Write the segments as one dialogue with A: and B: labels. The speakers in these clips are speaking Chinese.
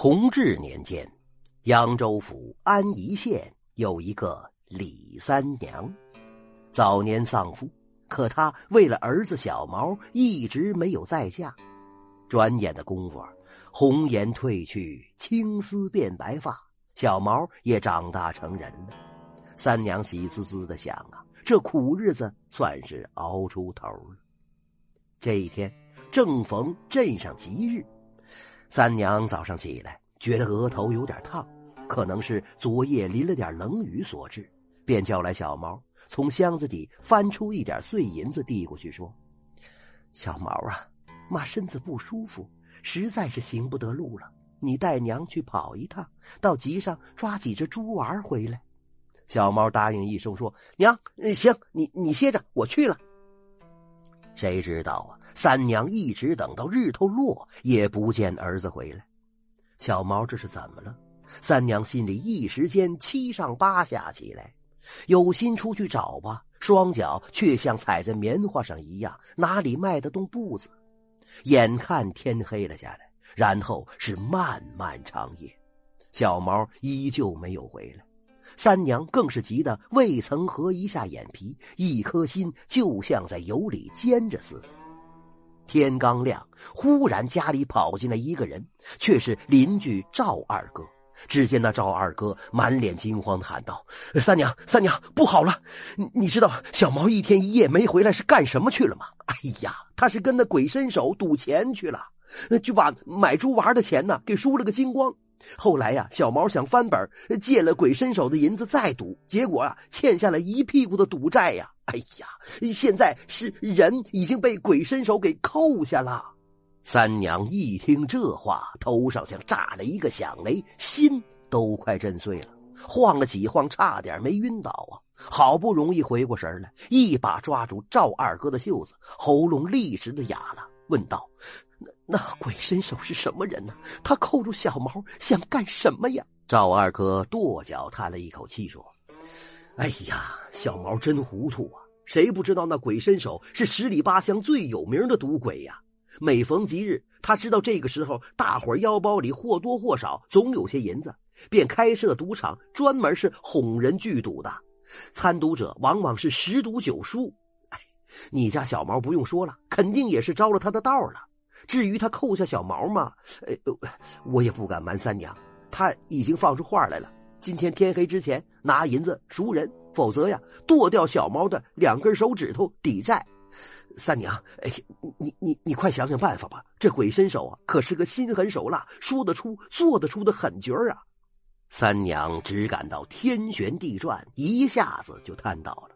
A: 同治年间，扬州府安宜县有一个李三娘，早年丧夫，可她为了儿子小毛，一直没有再嫁。转眼的功夫，红颜褪去，青丝变白发，小毛也长大成人了。三娘喜滋滋的想啊，这苦日子算是熬出头了。这一天正逢镇上吉日。三娘早上起来，觉得额头有点烫，可能是昨夜淋了点冷雨所致，便叫来小毛，从箱子底翻出一点碎银子递过去，说：“小毛啊，妈身子不舒服，实在是行不得路了，你带娘去跑一趟，到集上抓几只猪娃回来。”小毛答应一声，说：“娘，行，你你歇着，我去了。”谁知道啊？三娘一直等到日头落，也不见儿子回来。小毛这是怎么了？三娘心里一时间七上八下起来，有心出去找吧，双脚却像踩在棉花上一样，哪里迈得动步子？眼看天黑了下来，然后是漫漫长夜，小毛依旧没有回来。三娘更是急得未曾合一下眼皮，一颗心就像在油里煎着似的。天刚亮，忽然家里跑进来一个人，却是邻居赵二哥。只见那赵二哥满脸惊慌的喊道：“三娘，三娘，不好了！你你知道小毛一天一夜没回来是干什么去了吗？哎呀，他是跟那鬼伸手赌钱去了，就把买猪娃的钱呢给输了个精光。”后来呀，小毛想翻本，借了鬼伸手的银子再赌，结果啊，欠下了一屁股的赌债呀！哎呀，现在是人已经被鬼伸手给扣下了。三娘一听这话，头上像炸了一个响雷，心都快震碎了，晃了几晃，差点没晕倒啊！好不容易回过神来，一把抓住赵二哥的袖子，喉咙立时的哑了，问道。那鬼伸手是什么人呢？他扣住小毛想干什么呀？赵二哥跺脚叹了一口气说：“哎呀，小毛真糊涂啊！谁不知道那鬼伸手是十里八乡最有名的赌鬼呀？每逢吉日，他知道这个时候大伙腰包里或多或少总有些银子，便开设赌场，专门是哄人聚赌的。参赌者往往是十赌九输。哎，你家小毛不用说了，肯定也是招了他的道了。”至于他扣下小毛嘛，呃，我也不敢瞒三娘，他已经放出话来了。今天天黑之前拿银子赎人，否则呀，剁掉小毛的两根手指头抵债。三娘，哎，你你你快想想办法吧！这鬼伸手啊，可是个心狠手辣、说得出、做得出的狠角啊！三娘只感到天旋地转，一下子就瘫倒了。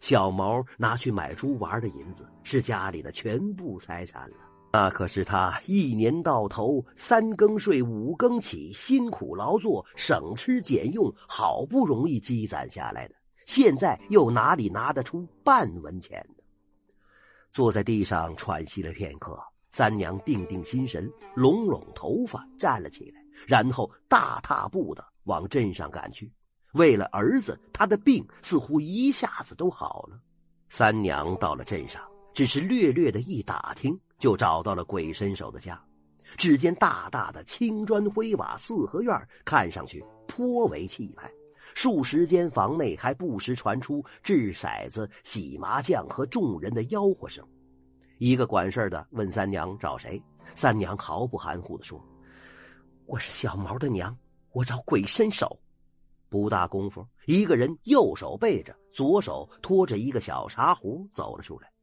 A: 小毛拿去买猪玩的银子，是家里的全部财产了。那可是他一年到头三更睡五更起，辛苦劳作，省吃俭用，好不容易积攒下来的，现在又哪里拿得出半文钱呢？坐在地上喘息了片刻，三娘定定心神，拢拢头发，站了起来，然后大踏步的往镇上赶去。为了儿子，他的病似乎一下子都好了。三娘到了镇上，只是略略的一打听。就找到了鬼伸手的家，只见大大的青砖灰瓦四合院，看上去颇为气派。数十间房内还不时传出掷骰子、洗麻将和众人的吆喝声。一个管事的问三娘找谁，三娘毫不含糊的说：“我是小毛的娘，我找鬼伸手。”不大功夫，一个人右手背着，左手托着一个小茶壶走了出来。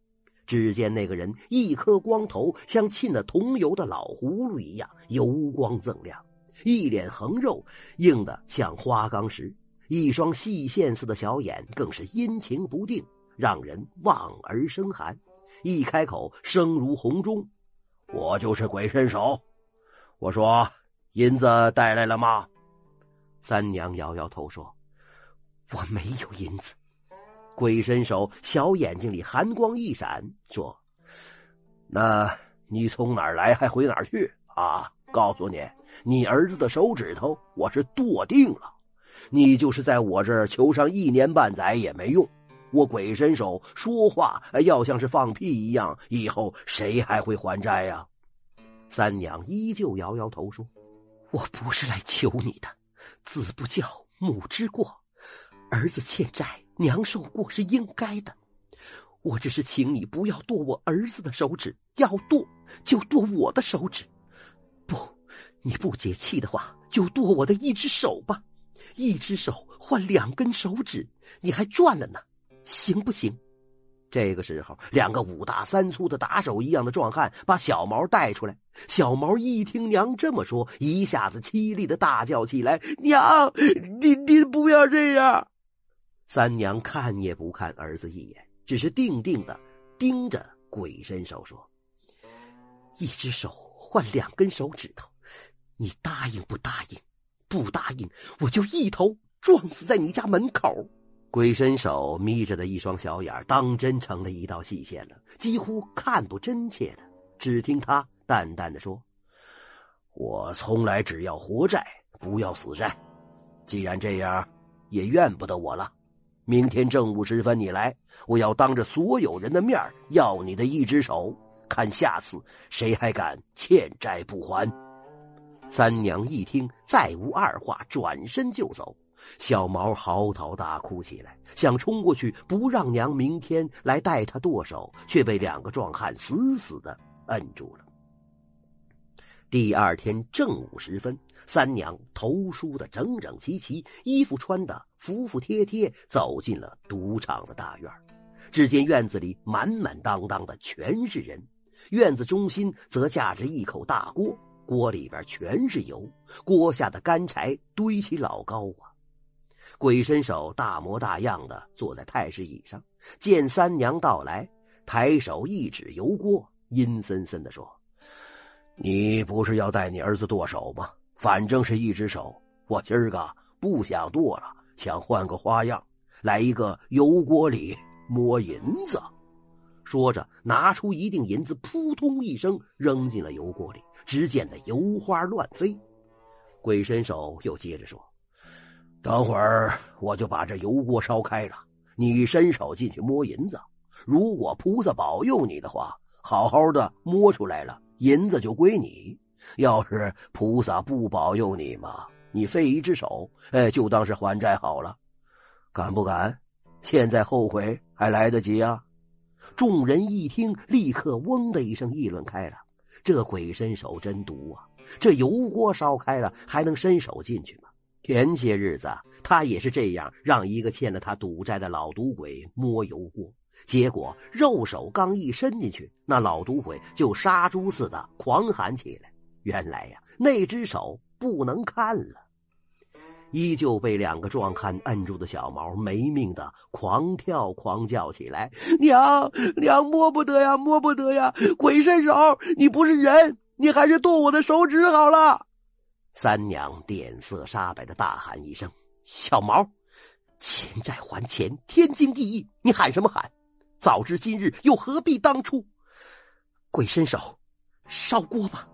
A: 只见那个人一颗光头，像浸了桐油的老葫芦一样油光锃亮，一脸横肉，硬的像花岗石，一双细线似的小眼更是阴晴不定，让人望而生寒。一开口，声如洪钟：“我就是鬼伸手。”我说：“银子带来了吗？”三娘摇摇头说：“我没有银子。”鬼伸手，小眼睛里寒光一闪，说：“那你从哪儿来，还回哪儿去啊？告诉你，你儿子的手指头我是剁定了，你就是在我这儿求上一年半载也没用。我鬼伸手说话要像是放屁一样，以后谁还会还债呀？”三娘依旧摇摇头说：“我不是来求你的，子不教，母之过，儿子欠债，娘受过是应该的。我只是请你不要剁我儿子的手指，要剁就剁我的手指。不，你不解气的话，就剁我的一只手吧，一只手换两根手指，你还赚了呢，行不行？这个时候，两个五大三粗的打手一样的壮汉把小毛带出来。小毛一听娘这么说，一下子凄厉的大叫起来：“娘，你你不要这样！”三娘看也不看儿子一眼，只是定定的盯着鬼伸手说：“一只手换两根手指头，你答应不答应？不答应，我就一头撞死在你家门口。”鬼伸手眯着的一双小眼当真成了一道细线了，几乎看不真切了。只听他淡淡的说：“我从来只要活债，不要死债。既然这样，也怨不得我了。明天正午时分你来，我要当着所有人的面要你的一只手，看下次谁还敢欠债不还。”三娘一听，再无二话，转身就走。小毛嚎啕大哭起来，想冲过去不让娘明天来带他剁手，却被两个壮汉死死的摁住了。第二天正午时分，三娘头梳的整整齐齐，衣服穿的服服帖帖，走进了赌场的大院。只见院子里满满当当的全是人，院子中心则架着一口大锅，锅里边全是油，锅下的干柴堆起老高啊。鬼伸手大模大样的坐在太师椅上，见三娘到来，抬手一指油锅，阴森森的说：“你不是要带你儿子剁手吗？反正是一只手，我今儿个不想剁了，想换个花样，来一个油锅里摸银子。”说着，拿出一锭银子，扑通一声扔进了油锅里，只见得油花乱飞。鬼伸手又接着说。等会儿我就把这油锅烧开了，你伸手进去摸银子。如果菩萨保佑你的话，好好的摸出来了，银子就归你；要是菩萨不保佑你嘛，你废一只手，哎，就当是还债好了。敢不敢？现在后悔还来得及啊！众人一听，立刻嗡的一声议论开了。这鬼伸手真毒啊！这油锅烧开了，还能伸手进去吗？前些日子，他也是这样，让一个欠了他赌债的老赌鬼摸油锅，结果肉手刚一伸进去，那老赌鬼就杀猪似的狂喊起来。原来呀，那只手不能看了。依旧被两个壮汉摁住的小毛没命的狂跳狂叫起来：“娘娘，摸不得呀，摸不得呀！鬼伸手，你不是人，你还是剁我的手指好了。”三娘脸色煞白的大喊一声：“小毛，欠债还钱，天经地义，你喊什么喊？早知今日，又何必当初？”鬼伸手，烧锅吧！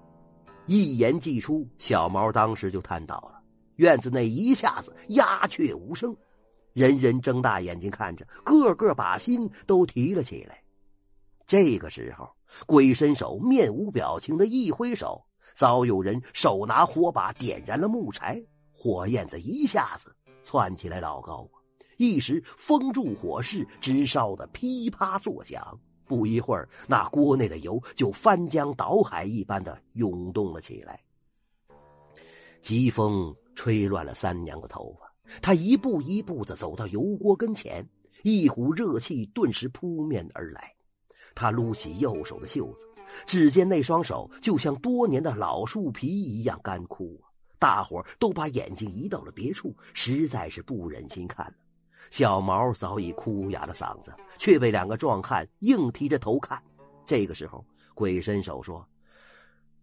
A: 一言既出，小毛当时就瘫倒了。院子内一下子鸦雀无声，人人睁大眼睛看着，个个把心都提了起来。这个时候，鬼伸手面无表情的一挥手。早有人手拿火把点燃了木柴，火焰子一下子窜起来老高！一时封住火势，直烧得噼啪作响。不一会儿，那锅内的油就翻江倒海一般的涌动了起来。疾风吹乱了三娘的头发，她一步一步的走到油锅跟前，一股热气顿时扑面而来。她撸起右手的袖子。只见那双手就像多年的老树皮一样干枯啊！大伙都把眼睛移到了别处，实在是不忍心看了。小毛早已哭哑了嗓子，却被两个壮汉硬提着头看。这个时候，鬼伸手说：“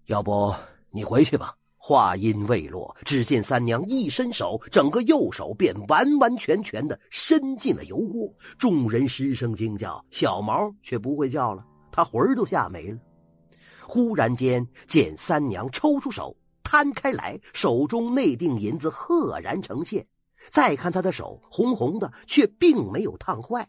A: 要不你回去吧。”话音未落，只见三娘一伸手，整个右手便完完全全的伸进了油锅。众人失声惊叫，小毛却不会叫了，他魂儿都吓没了。忽然间，见三娘抽出手，摊开来，手中那锭银子赫然呈现。再看他的手，红红的，却并没有烫坏。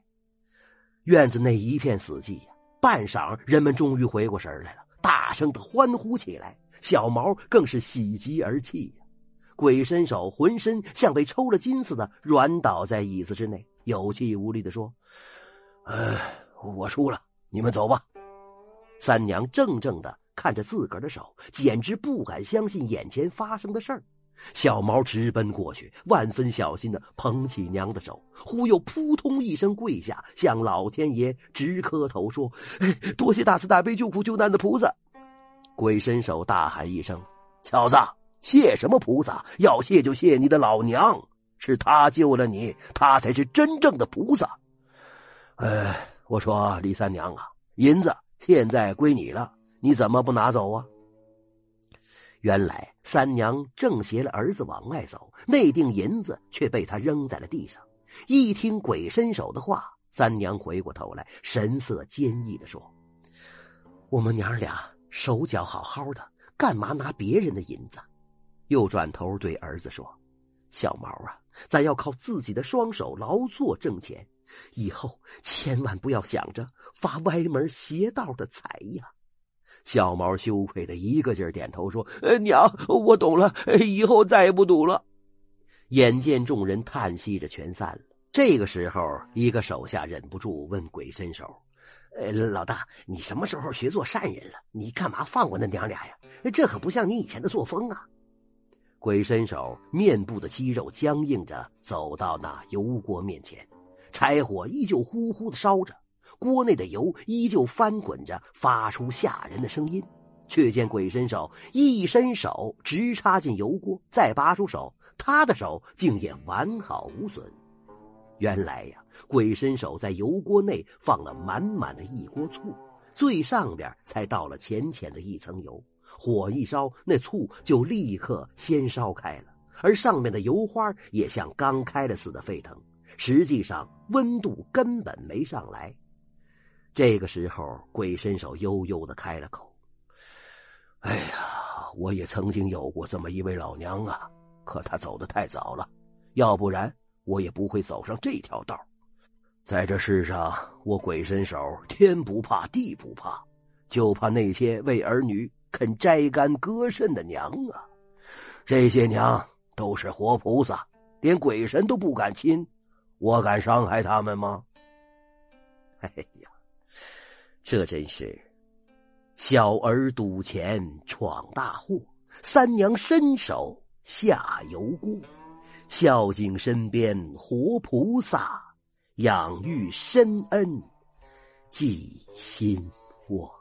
A: 院子内一片死寂呀。半晌，人们终于回过神来了，大声的欢呼起来。小毛更是喜极而泣呀。鬼伸手浑身像被抽了筋似的，软倒在椅子之内，有气无力的说：“呃，我输了，你们走吧。”三娘怔怔的看着自个儿的手，简直不敢相信眼前发生的事儿。小毛直奔过去，万分小心的捧起娘的手，忽又扑通一声跪下，向老天爷直磕头说：“多谢大慈大悲救苦救难的菩萨！”鬼伸手大喊一声：“小子！”谢什么菩萨？要谢就谢你的老娘，是他救了你，他才是真正的菩萨。哎，我说李三娘啊，银子现在归你了，你怎么不拿走啊？原来三娘正携了儿子往外走，那锭银子却被他扔在了地上。一听鬼伸手的话，三娘回过头来，神色坚毅的说：“我们娘俩手脚好好的，干嘛拿别人的银子？”又转头对儿子说：“小毛啊，咱要靠自己的双手劳作挣钱，以后千万不要想着发歪门邪道的财呀。”小毛羞愧的一个劲儿点头说：“呃，娘，我懂了，以后再也不赌了。”眼见众人叹息着全散了，这个时候，一个手下忍不住问鬼伸手：“呃，老大，你什么时候学做善人了？你干嘛放过那娘俩呀？这可不像你以前的作风啊！”鬼伸手，面部的肌肉僵硬着，走到那油锅面前，柴火依旧呼呼的烧着，锅内的油依旧翻滚着，发出吓人的声音。却见鬼伸手一伸手，直插进油锅，再拔出手，他的手竟也完好无损。原来呀，鬼伸手在油锅内放了满满的一锅醋，最上边才倒了浅浅的一层油。火一烧，那醋就立刻先烧开了，而上面的油花也像刚开了似的沸腾。实际上温度根本没上来。这个时候，鬼伸手悠悠的开了口：“哎呀，我也曾经有过这么一位老娘啊，可她走的太早了，要不然我也不会走上这条道。在这世上，我鬼伸手天不怕地不怕，就怕那些为儿女。”肯摘干割肾的娘啊，这些娘都是活菩萨，连鬼神都不敢亲，我敢伤害他们吗？哎呀，这真是小儿赌钱闯大祸，三娘伸手下油锅，孝敬身边活菩萨，养育深恩记心窝。